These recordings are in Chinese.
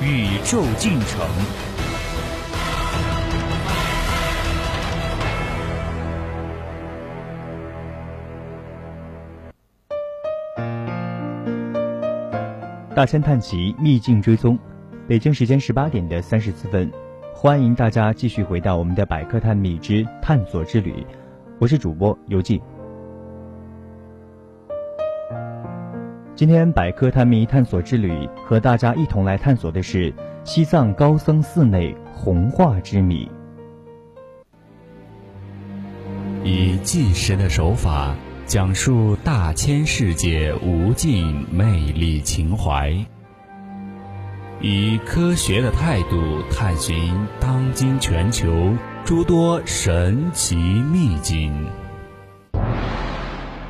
宇宙进程。大千探奇，秘境追踪，北京时间十八点的三十四分。欢迎大家继续回到我们的百科探秘之探索之旅，我是主播游记。今天百科探秘探索之旅和大家一同来探索的是西藏高僧寺内红画之谜，以纪实的手法讲述大千世界无尽魅力情怀。以科学的态度探寻当今全球诸多神奇秘境，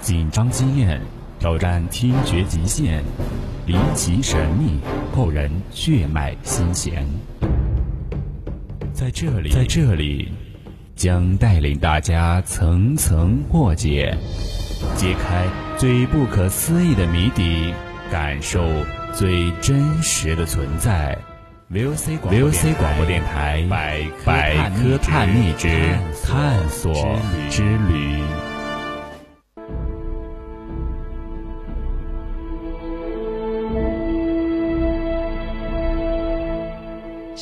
紧张激艳，挑战听觉极限，离奇神秘，扣人血脉心弦。在这里，在这里，将带领大家层层破解，揭开最不可思议的谜底，感受。最真实的存在，VOC 广播电台百科探秘之探索之旅。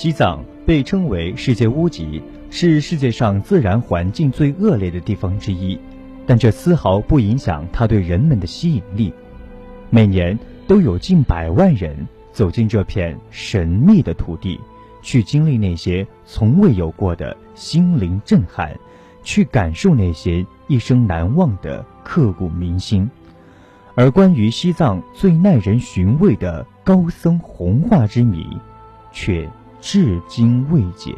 西藏被称为世界屋脊，是世界上自然环境最恶劣的地方之一，但这丝毫不影响它对人们的吸引力。每年。都有近百万人走进这片神秘的土地，去经历那些从未有过的心灵震撼，去感受那些一生难忘的刻骨铭心。而关于西藏最耐人寻味的高僧红化之谜，却至今未解。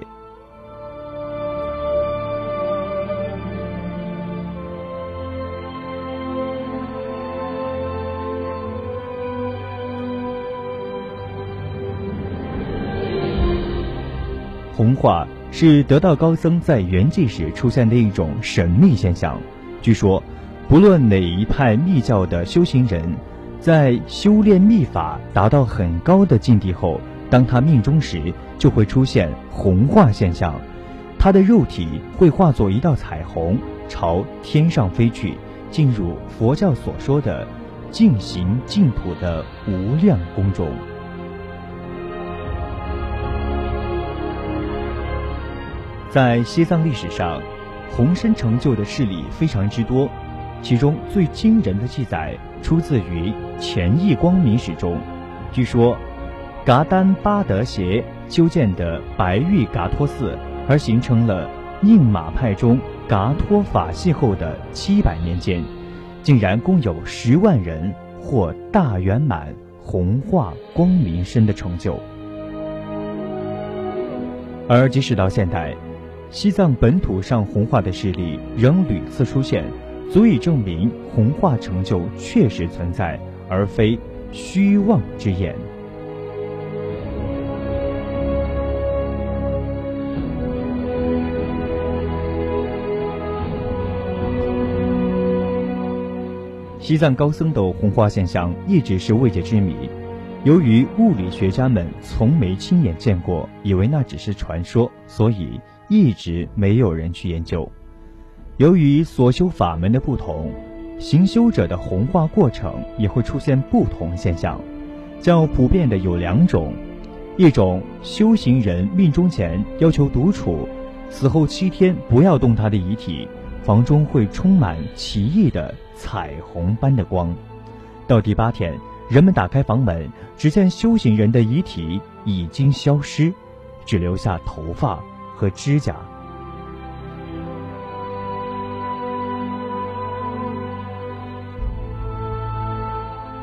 红化是得道高僧在圆寂时出现的一种神秘现象。据说，不论哪一派密教的修行人，在修炼秘法达到很高的境地后，当他命中时，就会出现红化现象，他的肉体会化作一道彩虹，朝天上飞去，进入佛教所说的净行净土的无量宫中。在西藏历史上，红身成就的事例非常之多，其中最惊人的记载出自于《乾义光明史》中。据说，噶丹巴德协修建的白玉噶托寺，而形成了宁玛派中噶托法系后的七百年间，竟然共有十万人获大圆满红化光明身的成就。而即使到现代，西藏本土上红化的事例仍屡次出现，足以证明红化成就确实存在，而非虚妄之言。西藏高僧的红化现象一直是未解之谜，由于物理学家们从没亲眼见过，以为那只是传说，所以。一直没有人去研究。由于所修法门的不同，行修者的红化过程也会出现不同现象。较普遍的有两种：一种修行人命中前要求独处，死后七天不要动他的遗体，房中会充满奇异的彩虹般的光；到第八天，人们打开房门，只见修行人的遗体已经消失，只留下头发。和指甲。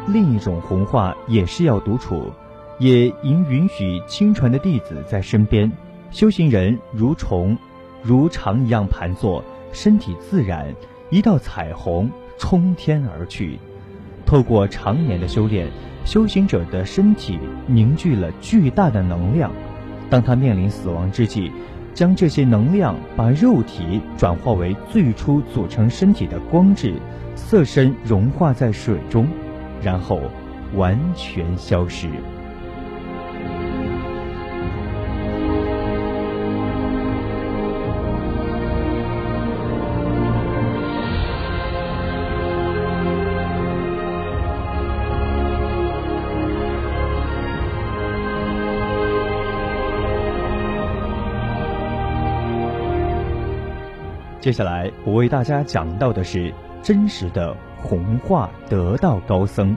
另一种红画也是要独处，也应允许亲传的弟子在身边。修行人如虫，如常一样盘坐，身体自然，一道彩虹冲天而去。透过常年的修炼，修行者的身体凝聚了巨大的能量。当他面临死亡之际，将这些能量把肉体转化为最初组成身体的光质，色身融化在水中，然后完全消失。接下来我为大家讲到的是真实的弘化得道高僧，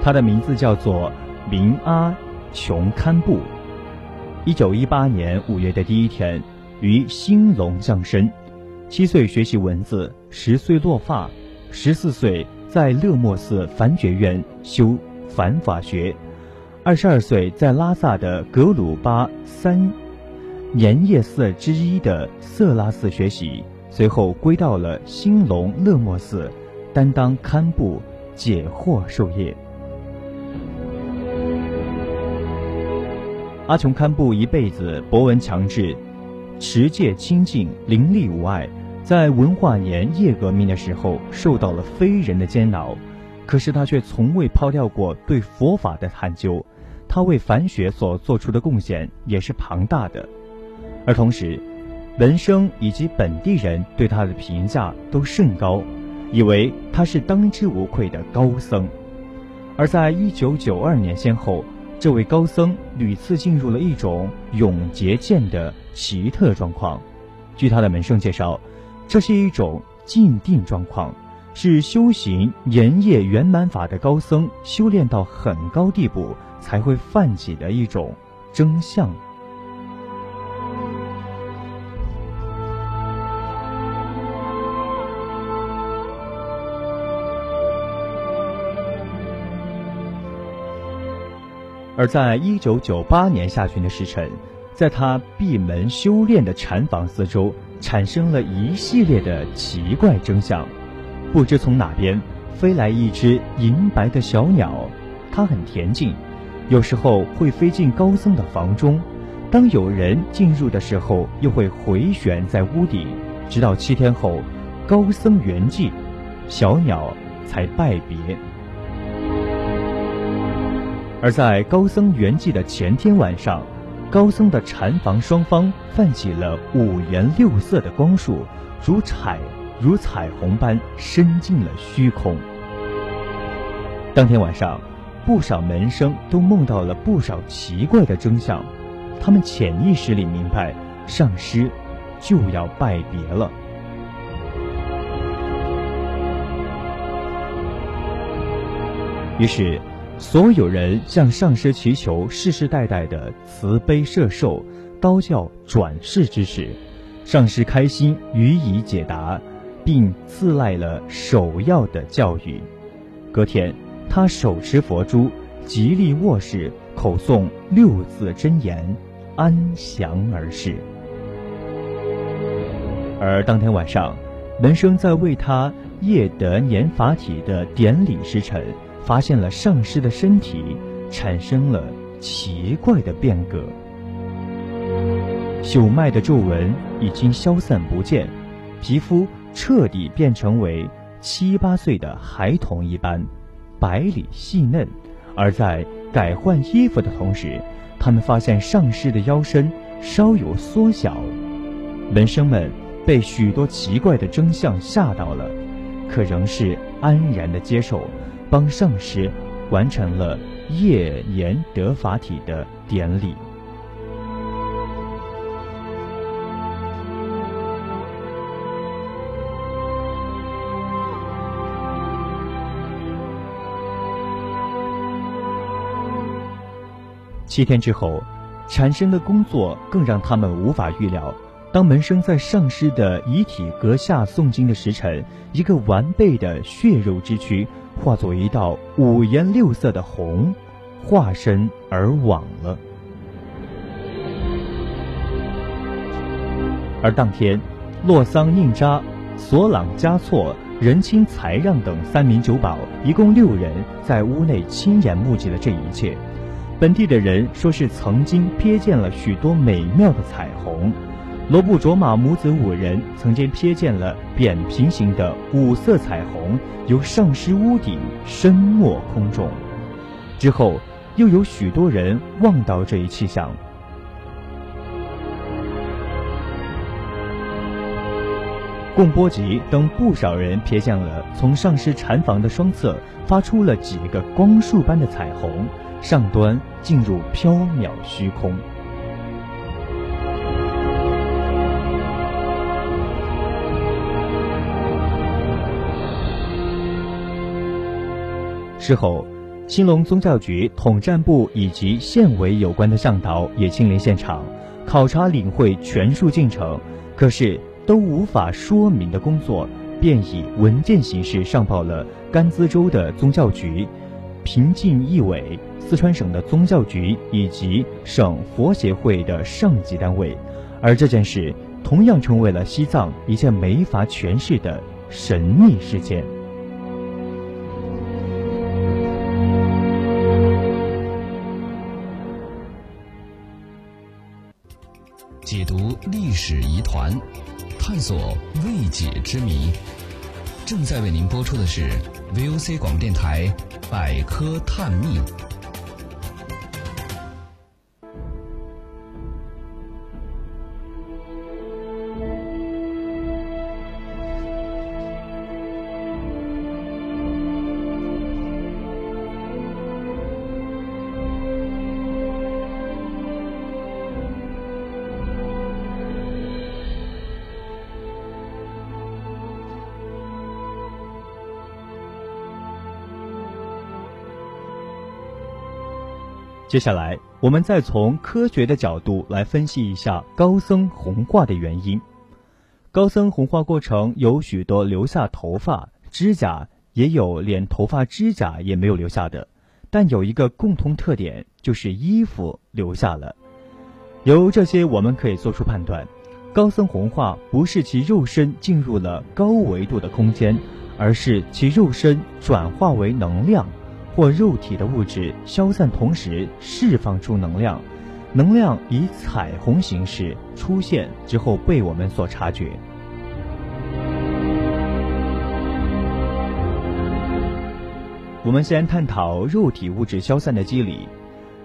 他的名字叫做明阿琼堪布。一九一八年五月的第一天，于兴隆降生。七岁学习文字，十岁落发，十四岁在勒莫寺梵觉院修梵法学，二十二岁在拉萨的格鲁巴三。年夜寺之一的色拉寺学习，随后归到了兴隆勒莫寺，担当堪布解惑授业。阿琼堪布一辈子博闻强志，持戒清净，灵力无碍。在文化年夜革命的时候，受到了非人的煎熬，可是他却从未抛掉过对佛法的探究。他为梵学所做出的贡献也是庞大的。而同时，文生以及本地人对他的评价都甚高，以为他是当之无愧的高僧。而在一九九二年先后，这位高僧屡次进入了一种永劫见的奇特状况。据他的门生介绍，这是一种静定状况，是修行言业圆满法的高僧修炼到很高地步才会泛起的一种真相。而在一九九八年下旬的时辰，在他闭门修炼的禅房四周，产生了一系列的奇怪征象。不知从哪边飞来一只银白的小鸟，它很恬静，有时候会飞进高僧的房中，当有人进入的时候，又会回旋在屋顶，直到七天后，高僧圆寂，小鸟才拜别。而在高僧圆寂的前天晚上，高僧的禅房双方泛起了五颜六色的光束，如彩如彩虹般伸进了虚空。当天晚上，不少门生都梦到了不少奇怪的征象，他们潜意识里明白，上师就要拜别了。于是。所有人向上师祈求世世代代的慈悲摄受、刀教转世之事，上师开心予以解答，并赐赖了首要的教育。隔天，他手持佛珠，极力卧视，口诵六字真言，安详而逝。而当天晚上，门生在为他夜得年法体的典礼时辰。发现了上师的身体产生了奇怪的变革，朽脉的皱纹已经消散不见，皮肤彻底变成为七八岁的孩童一般，白里细嫩。而在改换衣服的同时，他们发现上师的腰身稍有缩小。门生们被许多奇怪的征象吓到了，可仍是安然的接受。帮上师完成了夜言得法体的典礼。七天之后，产生的工作更让他们无法预料。当门生在上师的遗体阁下诵经的时辰，一个完备的血肉之躯。化作一道五颜六色的虹，化身而往了。而当天，洛桑、宁扎、索朗、加措、仁钦、才让等三名酒保，一共六人在屋内亲眼目击了这一切。本地的人说是曾经瞥见了许多美妙的彩虹。罗布卓玛母子五人曾经瞥见了扁平形的五色彩虹由上师屋顶深没空中。之后，又有许多人望到这一气象。贡波吉等不少人瞥见了从上师禅房的双侧发出了几个光束般的彩虹，上端进入缥缈虚空。事后，兴隆宗教局统战部以及县委有关的向导也亲临现场，考察领会全数进程。可是。都无法说明的工作，便以文件形式上报了甘孜州的宗教局、平靖义委、四川省的宗教局以及省佛协会的上级单位，而这件事同样成为了西藏一件没法诠释的神秘事件。史疑团。探索未解之谜，正在为您播出的是 VOC 广播电台《百科探秘》。接下来，我们再从科学的角度来分析一下高僧红化的原因。高僧红化过程有许多留下头发、指甲，也有连头发、指甲也没有留下的。但有一个共同特点，就是衣服留下了。由这些，我们可以做出判断：高僧红化不是其肉身进入了高维度的空间，而是其肉身转化为能量。或肉体的物质消散，同时释放出能量，能量以彩虹形式出现之后被我们所察觉。我们先探讨肉体物质消散的机理。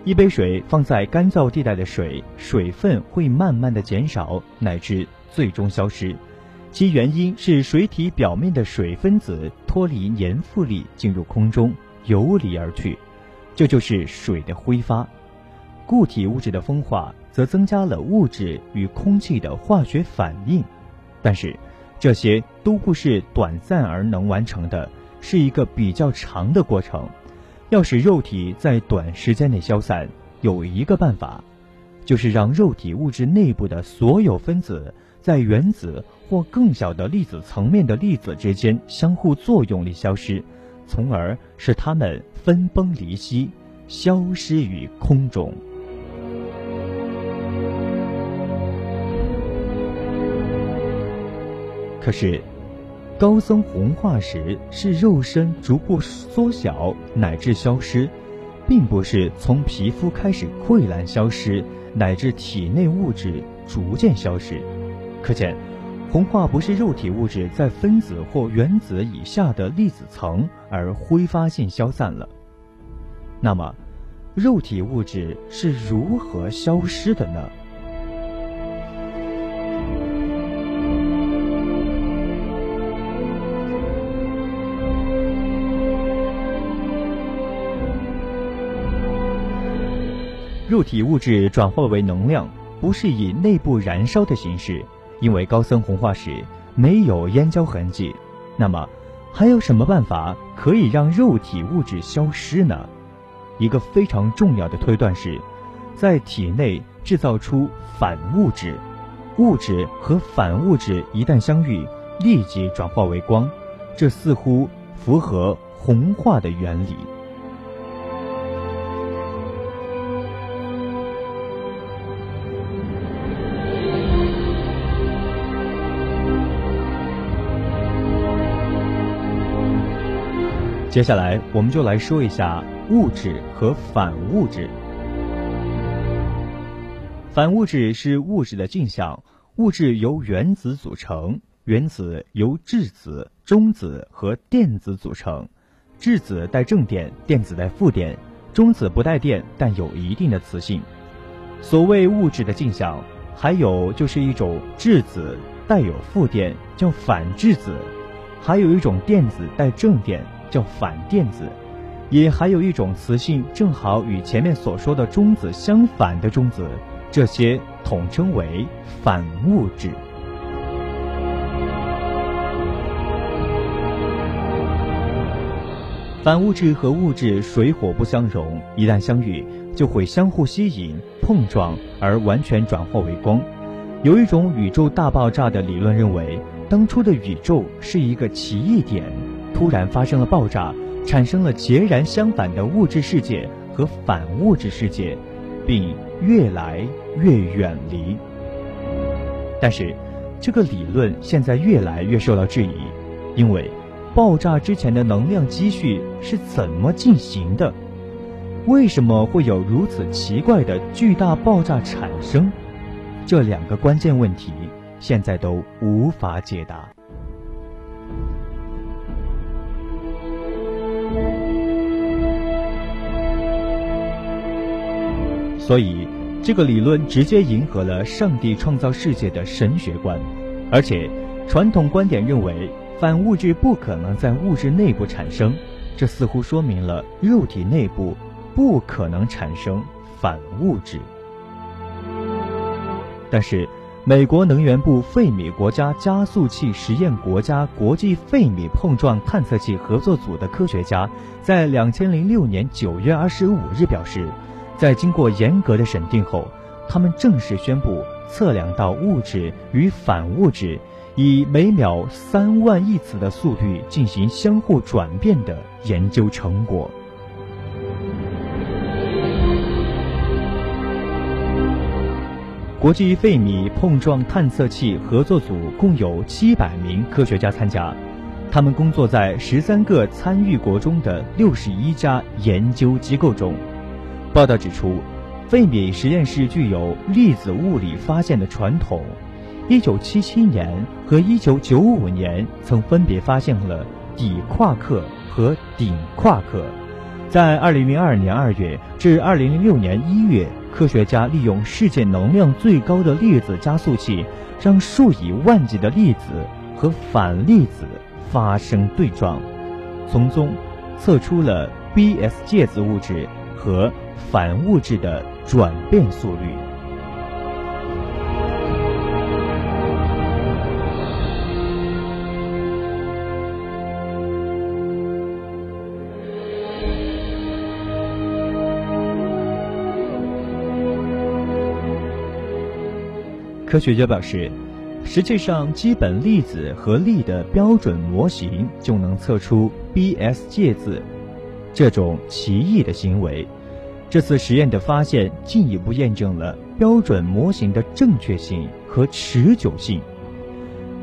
一杯水放在干燥地带的水，水分会慢慢的减少，乃至最终消失。其原因是水体表面的水分子脱离粘附力，进入空中。游离而去，这就是水的挥发。固体物质的风化则增加了物质与空气的化学反应，但是这些都不是短暂而能完成的，是一个比较长的过程。要使肉体在短时间内消散，有一个办法，就是让肉体物质内部的所有分子在原子或更小的粒子层面的粒子之间相互作用力消失。从而使它们分崩离析，消失于空中。可是，高僧红化时是肉身逐步缩小乃至消失，并不是从皮肤开始溃烂消失，乃至体内物质逐渐消失。可见。红化不是肉体物质在分子或原子以下的粒子层而挥发性消散了。那么，肉体物质是如何消失的呢？肉体物质转化为能量，不是以内部燃烧的形式。因为高僧红化时没有烟焦痕迹，那么还有什么办法可以让肉体物质消失呢？一个非常重要的推断是，在体内制造出反物质，物质和反物质一旦相遇，立即转化为光，这似乎符合红化的原理。接下来，我们就来说一下物质和反物质。反物质是物质的镜像，物质由原子组成，原子由质子、中子和电子组成，质子带正电，电子带负电，中子不带电，但有一定的磁性。所谓物质的镜像，还有就是一种质子带有负电，叫反质子；还有一种电子带正电，叫反电子；也还有一种磁性正好与前面所说的中子相反的中子。这些统称为反物质。反物质和物质水火不相容，一旦相遇，就会相互吸引、碰撞而完全转化为光。有一种宇宙大爆炸的理论认为，当初的宇宙是一个奇异点，突然发生了爆炸，产生了截然相反的物质世界和反物质世界，并。越来越远离，但是这个理论现在越来越受到质疑，因为爆炸之前的能量积蓄是怎么进行的？为什么会有如此奇怪的巨大爆炸产生？这两个关键问题现在都无法解答。所以，这个理论直接迎合了上帝创造世界的神学观，而且传统观点认为反物质不可能在物质内部产生，这似乎说明了肉体内部不可能产生反物质。但是，美国能源部费米国家加速器实验国家国际费米碰撞探测器合作组的科学家在两千零六年九月二十五日表示。在经过严格的审定后，他们正式宣布测量到物质与反物质以每秒三万亿次的速率进行相互转变的研究成果。国际费米碰撞探测器合作组共有七百名科学家参加，他们工作在十三个参与国中的六十一家研究机构中。报道指出，费米实验室具有粒子物理发现的传统。1977年和1995年曾分别发现了底夸克和顶夸克。在2002年2月至2006年1月，科学家利用世界能量最高的粒子加速器，让数以万计的粒子和反粒子发生对撞，从中测出了 Bs 介子物质和。反物质的转变速率。科学家表示，实际上，基本粒子和力的标准模型就能测出 Bs 介子这种奇异的行为。这次实验的发现进一步验证了标准模型的正确性和持久性。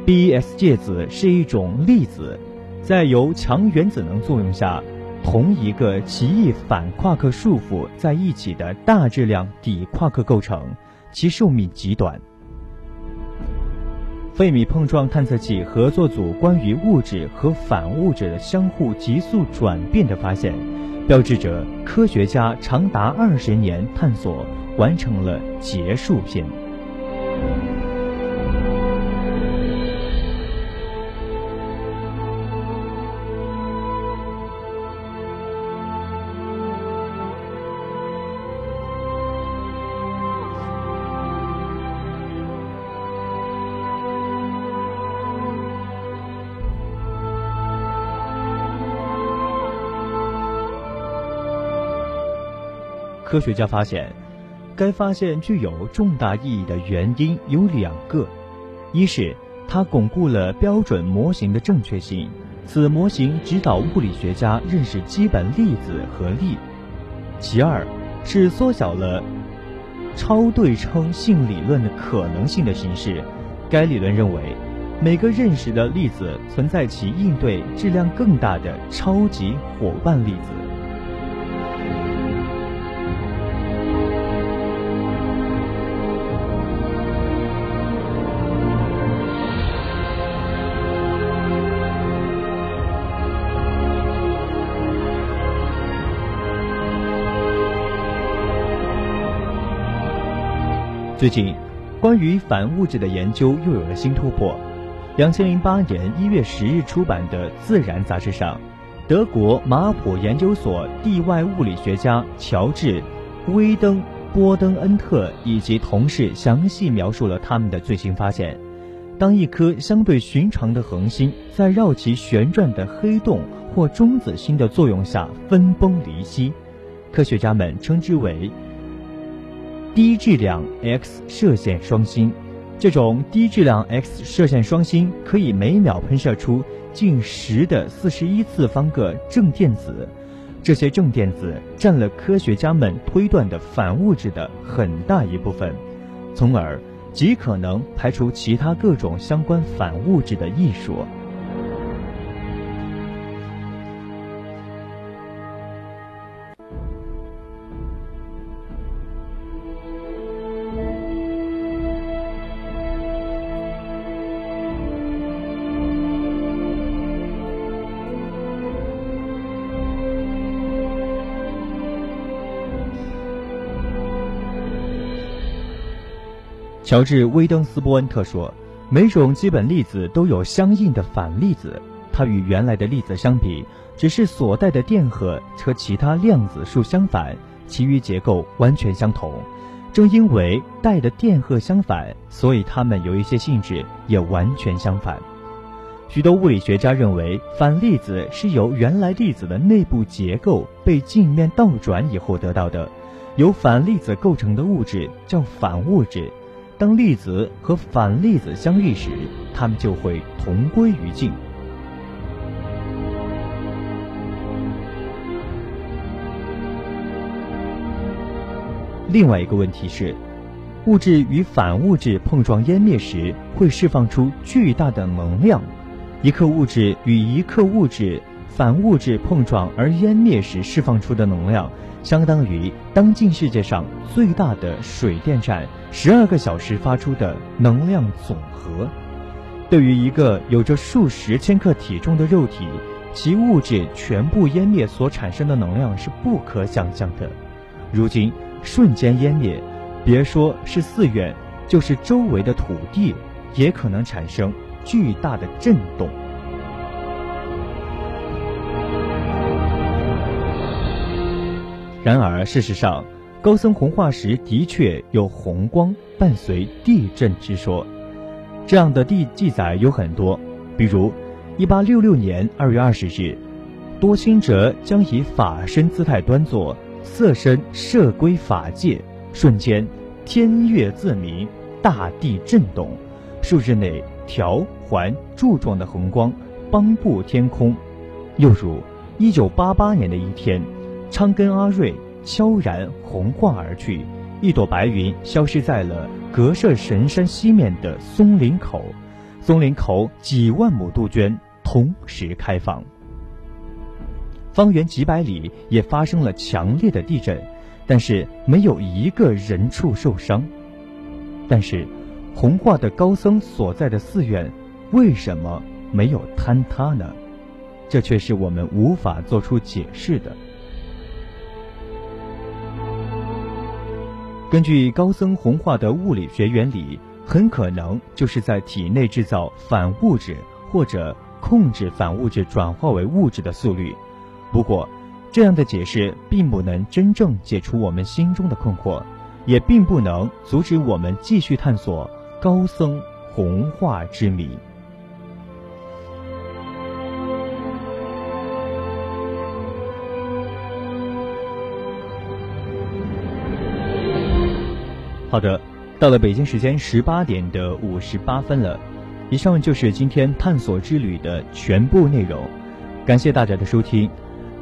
Bs 介子是一种粒子，在由强原子能作用下，同一个奇异反夸克束缚在一起的大质量底夸克构成，其寿命极短。费米碰撞探测器合作组关于物质和反物质的相互急速转变的发现。标志着科学家长达二十年探索完成了结束篇。科学家发现，该发现具有重大意义的原因有两个：一是它巩固了标准模型的正确性，此模型指导物理学家认识基本粒子和力；其二是缩小了超对称性理论的可能性的形式。该理论认为，每个认识的粒子存在其应对质量更大的超级伙伴粒子。最近，关于反物质的研究又有了新突破。两千零八年一月十日出版的《自然》杂志上，德国马普研究所地外物理学家乔治·威登波登恩特以及同事详细描述了他们的最新发现：当一颗相对寻常的恒星在绕其旋转的黑洞或中子星的作用下分崩离析，科学家们称之为。低质量 X 射线双星，这种低质量 X 射线双星可以每秒喷射出近十的四十一次方个正电子，这些正电子占了科学家们推断的反物质的很大一部分，从而极可能排除其他各种相关反物质的艺术。乔治·威登斯波恩特说：“每种基本粒子都有相应的反粒子，它与原来的粒子相比，只是所带的电荷和其他量子数相反，其余结构完全相同。正因为带的电荷相反，所以它们有一些性质也完全相反。许多物理学家认为，反粒子是由原来粒子的内部结构被镜面倒转以后得到的。由反粒子构成的物质叫反物质。”当粒子和反粒子相遇时，它们就会同归于尽。另外一个问题是，物质与反物质碰撞湮灭时会释放出巨大的能量。一克物质与一克物质反物质碰撞而湮灭时释放出的能量。相当于当今世界上最大的水电站十二个小时发出的能量总和。对于一个有着数十千克体重的肉体，其物质全部湮灭所产生的能量是不可想象的。如今瞬间湮灭，别说是寺院，就是周围的土地，也可能产生巨大的震动。然而，事实上，高僧红化时的确有红光伴随地震之说。这样的地记载有很多，比如，1866年2月20日，多心哲将以法身姿态端坐，色身摄归法界，瞬间天月自明，大地震动，数日内条环柱状的红光邦布天空。又如，1988年的一天。昌根阿瑞悄然红化而去，一朵白云消失在了格舍神山西面的松林口。松林口几万亩杜鹃同时开放，方圆几百里也发生了强烈的地震，但是没有一个人畜受伤。但是，红化的高僧所在的寺院为什么没有坍塌呢？这却是我们无法做出解释的。根据高僧红化的物理学原理，很可能就是在体内制造反物质，或者控制反物质转化为物质的速率。不过，这样的解释并不能真正解除我们心中的困惑，也并不能阻止我们继续探索高僧红化之谜。好的，到了北京时间十八点的五十八分了。以上就是今天探索之旅的全部内容，感谢大家的收听。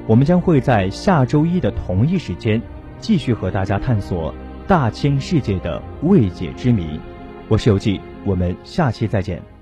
我们将会在下周一的同一时间继续和大家探索大千世界的未解之谜。我是游记，我们下期再见。